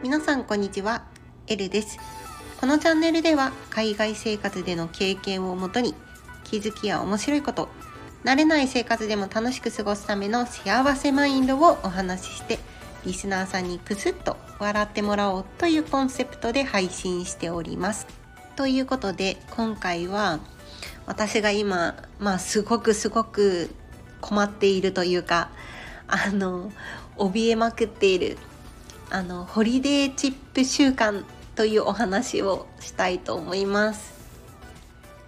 皆さんこんにちは。エルです。このチャンネルでは海外生活での経験をもとに気づきや面白いこと慣れない生活でも楽しく過ごすための幸せマインドをお話ししてリスナーさんにクスッと笑ってもらおうというコンセプトで配信しております。ということで今回は私が今まあすごくすごく困っているというかあの怯えまくっているあのホリデーチップ習慣というお話をしたいと思います。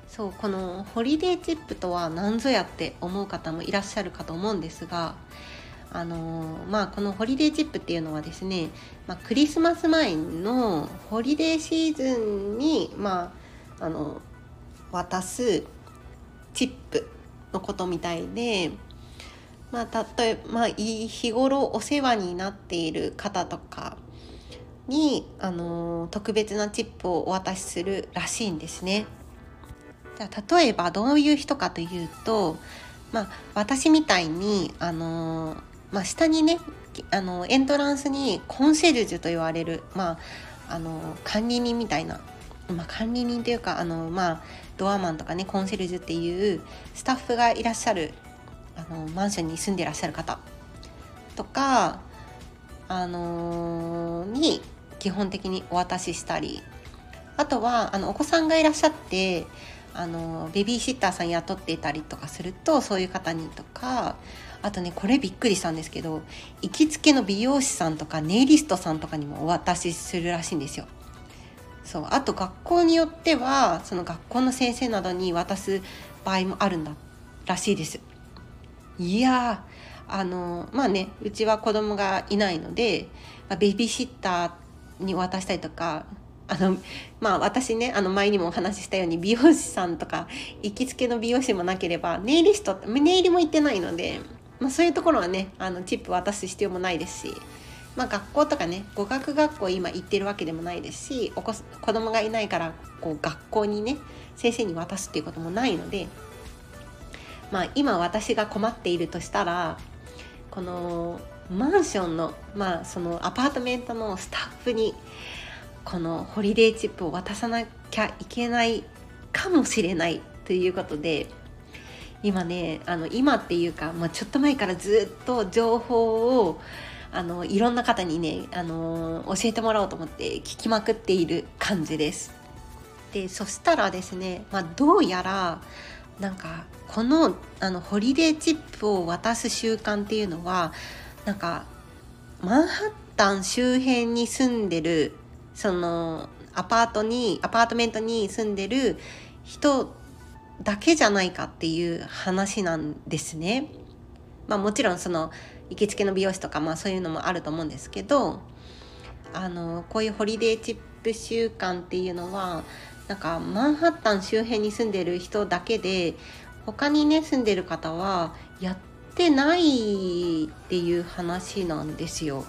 そうこのホリデーチップとは何ぞやって思う方もいらっしゃるかと思うんですがあのまあこのホリデーチップっていうのはですね、まあ、クリスマス前のホリデーシーズンにまああの渡すチップのことみたいでまあ、例えば、まあ、日頃お世話になっている方とかに、あの特別なチップをお渡しするらしいんですね。じゃあ例えばどういう人かというと、まあ、私みたいに、あのまあ、下にねあのエントランスにコンシェルジュと言われる、まあ、あの管理人みたいな、まあ、管理人というかあの、まあ、ドアマンとかねコンシェルジュっていうスタッフがいらっしゃるあのマンションに住んでらっしゃる方とか、あのー、に基本的にお渡ししたりあとはあのお子さんがいらっしゃってあのベビーシッターさん雇っていたりとかするとそういう方にとかあとねこれびっくりしたんですけど行きつけの美容師さんとかネイリストさんとかにもお渡しするらしいんですよ。そうあと学校によってはその学校の先生などに渡す場合もあるんだらしいです。いやあのまあねうちは子供がいないので、まあ、ベビーシッターに渡したりとかあのまあ私ねあの前にもお話ししたように美容師さんとか行きつけの美容師もなければネイリストネイリも行ってないので、まあ、そういうところはねあのチップ渡す必要もないですし、まあ、学校とかね語学学校今行ってるわけでもないですしお子子供がいないからこう学校にね先生に渡すっていうこともないのでまあ、今私が困っているとしたらこのマンションの,、まあそのアパートメントのスタッフにこのホリデーチップを渡さなきゃいけないかもしれないということで今ねあの今っていうか、まあ、ちょっと前からずっと情報をあのいろんな方にねあの教えてもらおうと思って聞きまくっている感じです。でそしたらですね、まあ、どうやらなんかこのあのホリデーチップを渡す習慣っていうのはなんかマンハッタン周辺に住んでるそのアパートにアパートメントに住んでる人だけじゃないかっていう話なんですね。まあもちろんその行きつけの美容師とかまあそういうのもあると思うんですけどあのこういうホリデーチップ習慣っていうのはなんかマンハッタン周辺に住んでる人だけで他にね住んでる方はやってないっていう話なんですよ。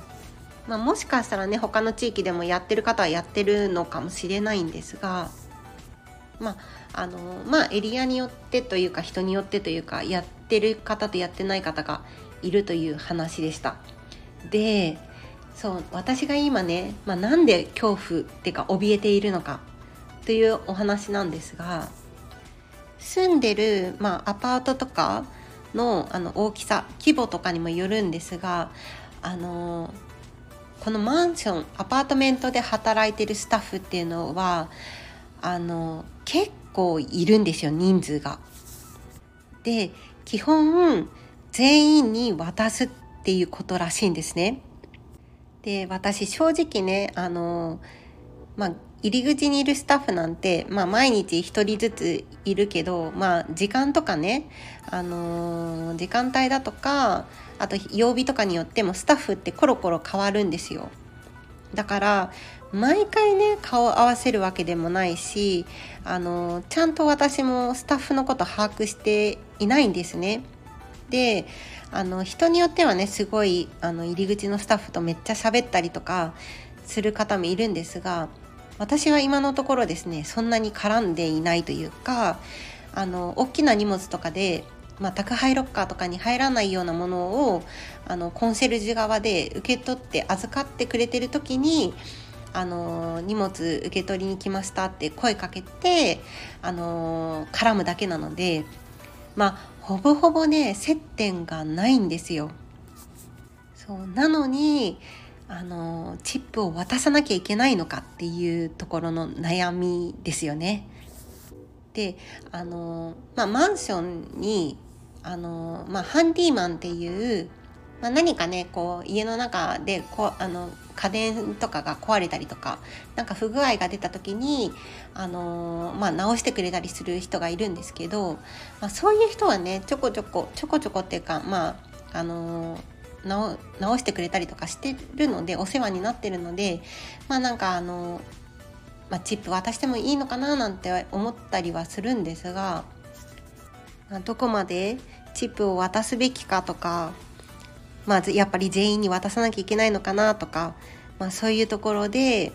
まあ、もしかしたらね他の地域でもやってる方はやってるのかもしれないんですがまあのまあエリアによってというか人によってというかやってる方とやってない方がいるという話でした。でそう私が今ね、まあ、なんで恐怖っていうか怯えているのかというお話なんですが住んでる、まあ、アパートとかのあの大きさ規模とかにもよるんですがあのこのマンションアパートメントで働いてるスタッフっていうのはあの結構いるんですよ人数が。で基本全員に渡すっていうことらしいんですね。で私正直ねあのまあ入り口にいるスタッフなんて、まあ、毎日1人ずついるけど、まあ、時間とかね、あのー、時間帯だとかあと曜日とかによってもスタッフってコロコロ変わるんですよだから毎回ね顔を合わせるわけでもないし、あの、ちゃんと私もスタッフのこと把握していないんですね。であの人によってはねすごいあの入り口のスタッフとめっちゃ喋ったりとかする方もいるんですが私は今のところですねそんなに絡んでいないというかあの大きな荷物とかでまあ、宅配ロッカーとかに入らないようなものをあのコンシェルジュ側で受け取って預かってくれてる時にあの荷物受け取りに来ましたって声かけてあの絡むだけなのでまあほぼほぼね接点がないんですよ。そうなのにあのチップを渡さなきゃいけないのかっていうところの悩みですよね。であの、まあ、マンションにあの、まあ、ハンディーマンっていう、まあ、何かねこう家の中でこあの家電とかが壊れたりとかなんか不具合が出た時にあの、まあ、直してくれたりする人がいるんですけど、まあ、そういう人はねちょこちょこちょこちょこっていうかまああの直直してくれたりとかしてるのでお世話になってるのでまあなんかあの、まあ、チップ渡してもいいのかななんて思ったりはするんですが、ま、どこまでチップを渡すべきかとかまずやっぱり全員に渡さなきゃいけないのかなとか、まあ、そういうところで、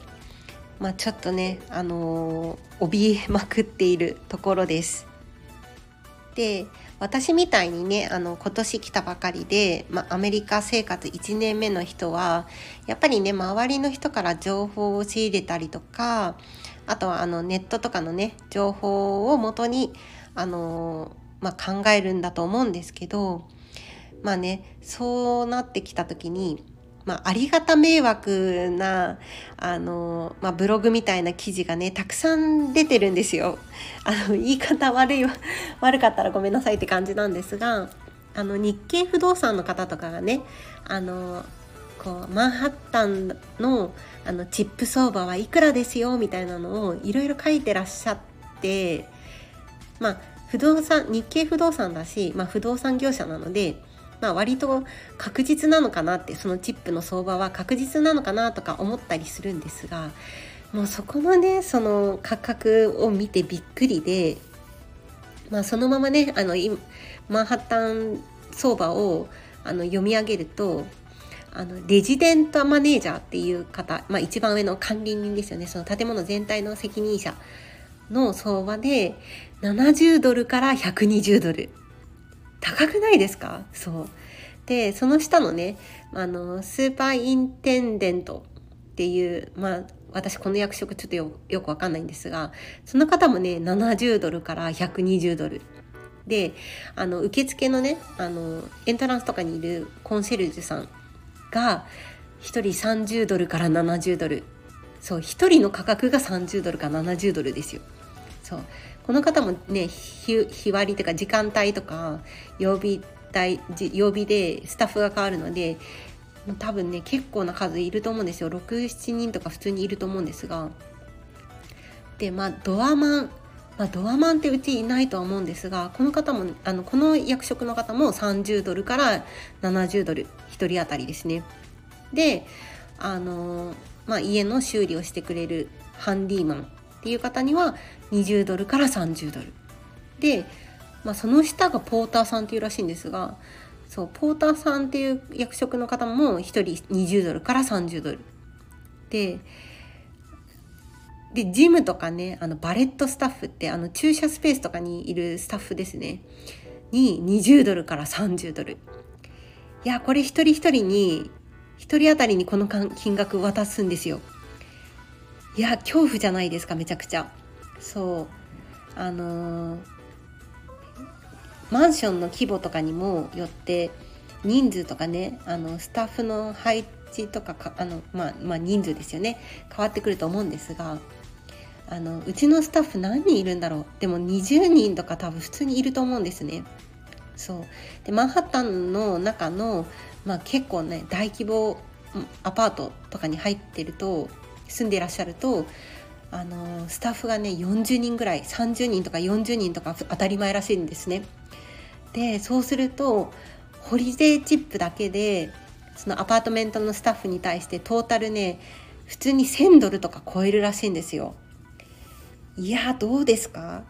まあ、ちょっとね、あのー、怯えまくっているところです。で私みたいにねあの今年来たばかりで、まアメリカ生活1年目の人はやっぱりね周りの人から情報を仕入れたりとかあとはあのネットとかのね情報をもとにあの、まあ、考えるんだと思うんですけどまあねそうなってきた時にまあ、ありがた迷惑なあの、まあ、ブログみたいな記事がねたくさん出てるんですよ。あの言い方悪い悪かったらごめんなさいって感じなんですがあの日経不動産の方とかがねあのこうマンハッタンのあのチップ相場はいくらですよみたいなのをいろいろ書いてらっしゃってまあ不動産日経不動産だし、まあ、不動産業者なのでまあ、割と確実なのかなってそのチップの相場は確実なのかなとか思ったりするんですがもうそこのねその価格を見てびっくりで、まあ、そのままねあのマンハッタン相場をあの読み上げるとあのレジデントマネージャーっていう方、まあ、一番上の管理人ですよね。その建物全体の責任者の相場で70ドルから120ドル。高くないですか？そう。でその下のねあのスーパーインテンデントっていうまあ私この役職ちょっとよよくわかんないんですがその方もね70ドルから120ドル。であの受付のねあのエントランスとかにいるコンシェルジュさんが1人30ドルから70ドル。そう1人の価格が30ドルか70ドルですよ。そう。この方もね日割りとか時間帯とか曜日帯曜日でスタッフが変わるので多分ね結構な数いると思うんですよ。67人とか普通にいると思うんですが。でまあドアマンまあ、ドアマンってうちいないとは思うんですがこの方もあのこの役職の方も30ドルから70ドル1人当たりですね。であの、まあ、家の修理をしてくれるハンディーマンっていう方には20ドルから30ドル。で、まあ、その下がポーターさんっていうらしいんですがそうポーターさんっていう役職の方も1人20ドルから30ドル。ででジムとかねあのバレットスタッフってあの駐車スペースとかにいるスタッフですね。に20ドルから30ドル。いやこれ一人一人に1人当たりにこの金額渡すんですよ。いや恐怖じゃないですかめちゃくちゃ。そう。あのー、マンションの規模とかにもよって人数とかねあのスタッフの配置とかあの、まあ、まあ人数ですよね。変わってくると思うんですがあのうちのスタッフ何人いるんだろう。でも20人とか多分普通にいると思うんですね。そう。でマンハッタンの中の、まあ、結構ね大規模アパートとかに入ってると住んでいらっしゃるとあのスタッフがね40人ぐらい30人とか40人とか当たり前らしいんですね。でそうするとホリデーチップだけでそのアパートメントのスタッフに対してトータルね普通に1000ドルとか超えるらしいんですよ。いやどうですか？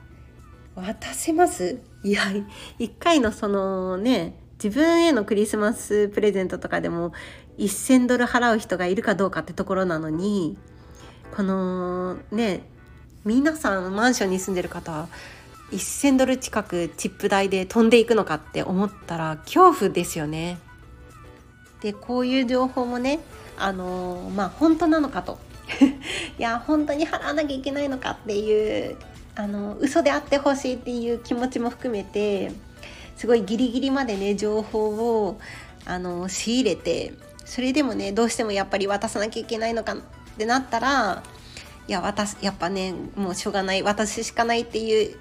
渡せます？いや1回のそのね自分へのクリスマスプレゼントとかでも1,000ドル払う人がいるかどうかってところなのにこのね皆さんマンションに住んでる方1000ドル近くチップ代で飛んでいくのかって思ったら恐怖ですよね。でこういう情報もねあのまあ本当なのかと いや本当に払わなきゃいけないのかっていうあの嘘であってほしいっていう気持ちも含めてすごいギリギリまでね情報をあの仕入れてそれでもねどうしてもやっぱり渡さなきゃいけないのかってなったらいや渡すやっぱねもうしょうがない渡すしかないっていう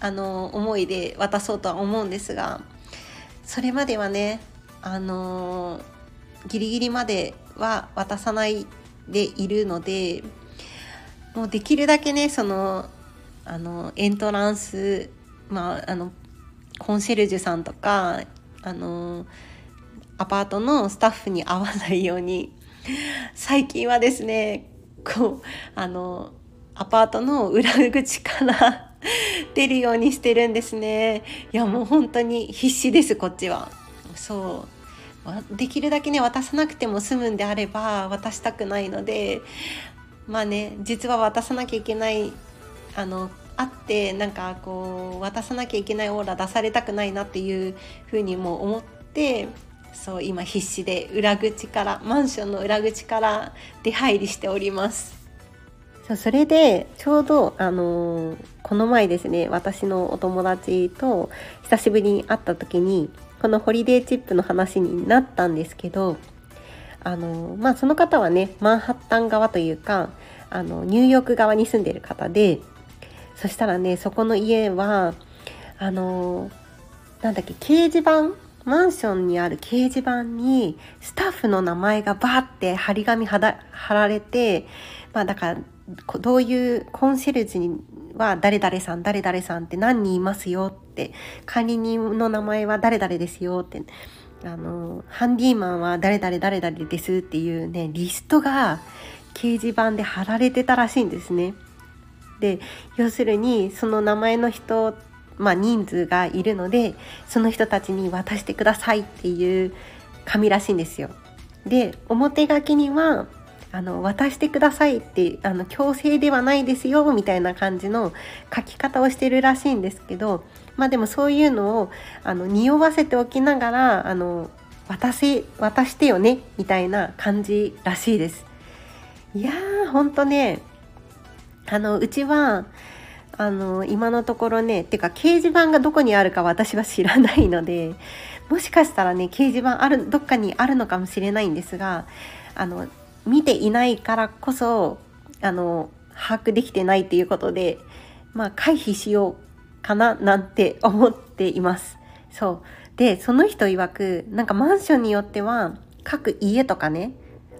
あの思いで渡そうとは思うんですがそれまではねあのギリギリまでは渡さないでいるのでもうできるだけねそのあのエントランスまああのコンシェルジュさんとかあのアパートのスタッフに会わないように。最近はですねこうあのアパートの裏口から 出るようにしてるんですね。いやもう本当に必死ですこっちは。そう。できるだけね渡さなくても済むんであれば渡したくないので。まあね実は渡さなきゃいけないあのあってなんかこう渡さなきゃいけないオーラ出されたくないなっていうふうにも思ってそう今必死で裏口からマンションの裏口から出入りしております。そうそれでちょうどあのー、この前ですね私のお友達と久しぶりに会った時にこのホリデーチップの話になったんですけどあのー、まあその方はねマンハッタン側というかあのニューヨーク側に住んでる方でそしたらねそこの家はあのなんだっけ掲示板マンションにある掲示板にスタッフの名前がバーって張り紙貼られてまあだからどういうコンシェルジュには誰々さん誰々さんって何人いますよって管理人の名前は誰々ですよってあのハンディーマンは誰々誰々ですっていうねリストが掲示板で貼られてたらしいんですね。で要するにその名前の人、まあ、人数がいるのでその人たちに渡してくださいっていう紙らしいんですよ。で表書きにはあの渡してくださいってあの強制ではないですよみたいな感じの書き方をしてるらしいんですけどまあでもそういうのをあの匂わせておきながらあの渡せ渡してよねみたいな感じらしいです。いやーほんとねあのうちはあの今のところねてか掲示板がどこにあるか私は知らないのでもしかしたらね掲示板あるどっかにあるのかもしれないんですがあの見ていないからこそあの把握できてないっていうことでまあ回避しようかななんて思っています。そうでその人曰くなんかマンションによっては各家とかね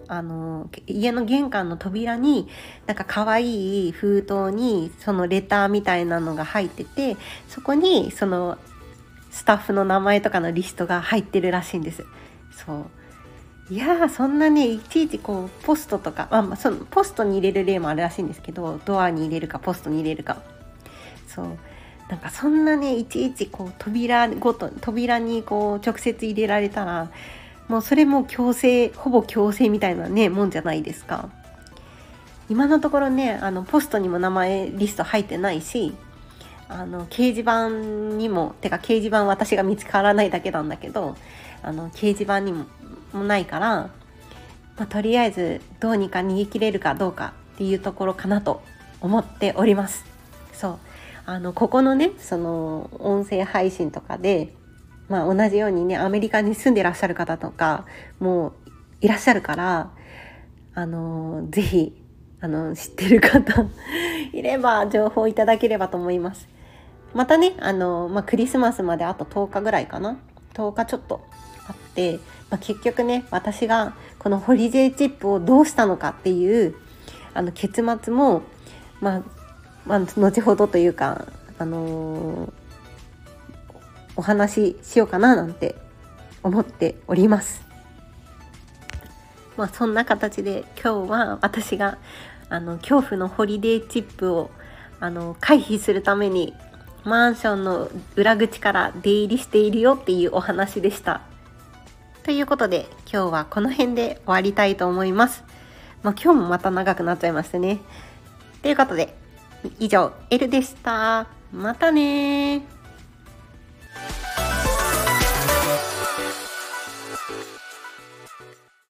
あの家の玄関の扉になんか可愛い封筒にそのレターみたいなのが入っててそこにそのスタッフの名前とかのリストが入ってるらしいんです。そう。いやそんなねいちいちこうポストとか、まあ、そのポストに入れる例もあるらしいんですけどドアに入れるかポストに入れるか。そう。なんかそんなねいちいちこう扉ごと扉にこう直接入れられたらもうそれも強制ほぼ強制みたいなねもんじゃないですか。今のところねあのポストにも名前リスト入ってないしあの掲示板にもてか掲示板私が見つからないだけなんだけどあの掲示板にもないから、まあ、とりあえずどうにか逃げ切れるかどうかっていうところかなと思っております。そう。あのここのねその音声配信とかでまあ、同じようにねアメリカに住んでらっしゃる方とかもういらっしゃるからあの是非あの知ってる方いれば情報いただければと思います。またねあの、まあ、クリスマスまであと10日ぐらいかな10日ちょっとあって、まあ、結局ね私がこのホリデーチップをどうしたのかっていうあの結末も、まあ、まあ、後ほどというか、あのー、お話ししようかななんて思っております。まあそんな形で今日は私があの恐怖のホリデーチップをあの回避するためにマンションの裏口から出入りしているよっていうお話でした。ということで今日はこの辺で終わりたいと思います。まあ、今日もまた長くなっちゃいましたね。ということで以上 L でした。またね